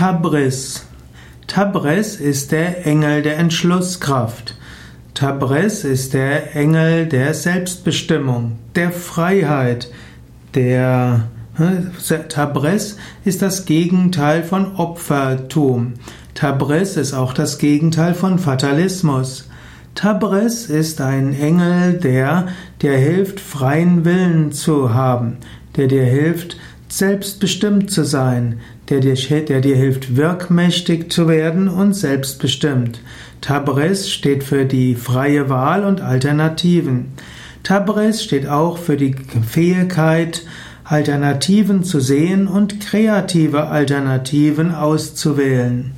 Tabris. Tabris ist der Engel der Entschlusskraft. Tabris ist der Engel der Selbstbestimmung, der Freiheit, der Tabris ist das Gegenteil von Opfertum. Tabris ist auch das Gegenteil von Fatalismus. Tabris ist ein Engel, der dir hilft, freien Willen zu haben, der dir hilft, selbstbestimmt zu sein, der dir, der dir hilft, wirkmächtig zu werden und selbstbestimmt. Tabriz steht für die freie Wahl und Alternativen. Tabriz steht auch für die Fähigkeit, Alternativen zu sehen und kreative Alternativen auszuwählen.